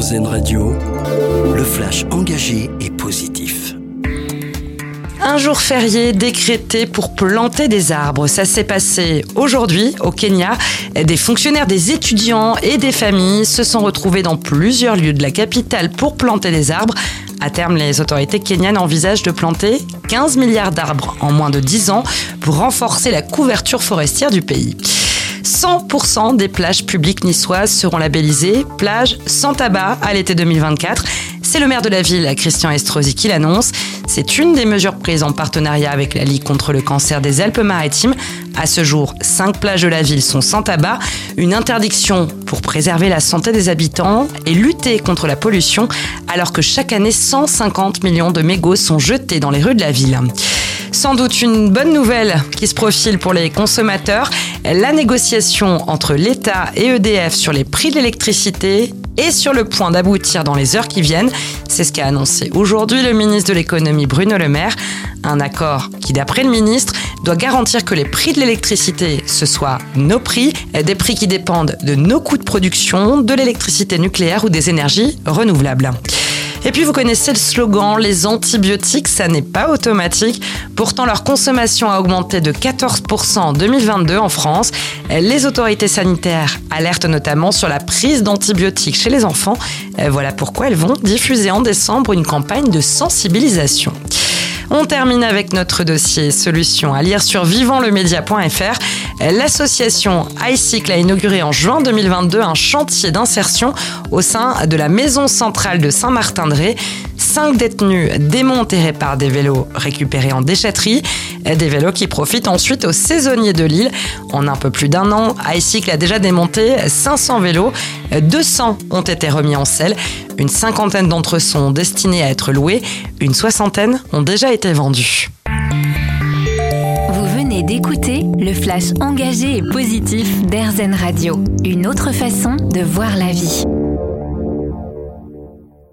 Radio, le flash engagé et positif. Un jour férié décrété pour planter des arbres. Ça s'est passé aujourd'hui au Kenya. Des fonctionnaires, des étudiants et des familles se sont retrouvés dans plusieurs lieux de la capitale pour planter des arbres. À terme, les autorités kenyanes envisagent de planter 15 milliards d'arbres en moins de 10 ans pour renforcer la couverture forestière du pays. 100% des plages publiques niçoises seront labellisées plage sans tabac à l'été 2024. C'est le maire de la ville, Christian Estrosi, qui l'annonce. C'est une des mesures prises en partenariat avec la Ligue contre le cancer des Alpes-Maritimes. À ce jour, cinq plages de la ville sont sans tabac. Une interdiction pour préserver la santé des habitants et lutter contre la pollution, alors que chaque année, 150 millions de mégots sont jetés dans les rues de la ville. Sans doute une bonne nouvelle qui se profile pour les consommateurs. La négociation entre l'État et EDF sur les prix de l'électricité est sur le point d'aboutir dans les heures qui viennent. C'est ce qu'a annoncé aujourd'hui le ministre de l'économie Bruno Le Maire. Un accord qui, d'après le ministre, doit garantir que les prix de l'électricité, ce soit nos prix, des prix qui dépendent de nos coûts de production, de l'électricité nucléaire ou des énergies renouvelables. Et puis vous connaissez le slogan, les antibiotiques, ça n'est pas automatique. Pourtant, leur consommation a augmenté de 14% en 2022 en France. Les autorités sanitaires alertent notamment sur la prise d'antibiotiques chez les enfants. Voilà pourquoi elles vont diffuser en décembre une campagne de sensibilisation. On termine avec notre dossier solution à lire sur vivantlemedia.fr. L'association iCycle a inauguré en juin 2022 un chantier d'insertion au sein de la maison centrale de Saint-Martin-de-Ré. Cinq détenus et réparent des vélos récupérés en déchetterie, des vélos qui profitent ensuite aux saisonniers de l'île. En un peu plus d'un an, iCycle a déjà démonté 500 vélos, 200 ont été remis en selle, une cinquantaine d'entre eux sont destinés à être loués, une soixantaine ont déjà été vendus. Vous venez d'écouter le flash engagé et positif d'Airzen Radio, une autre façon de voir la vie.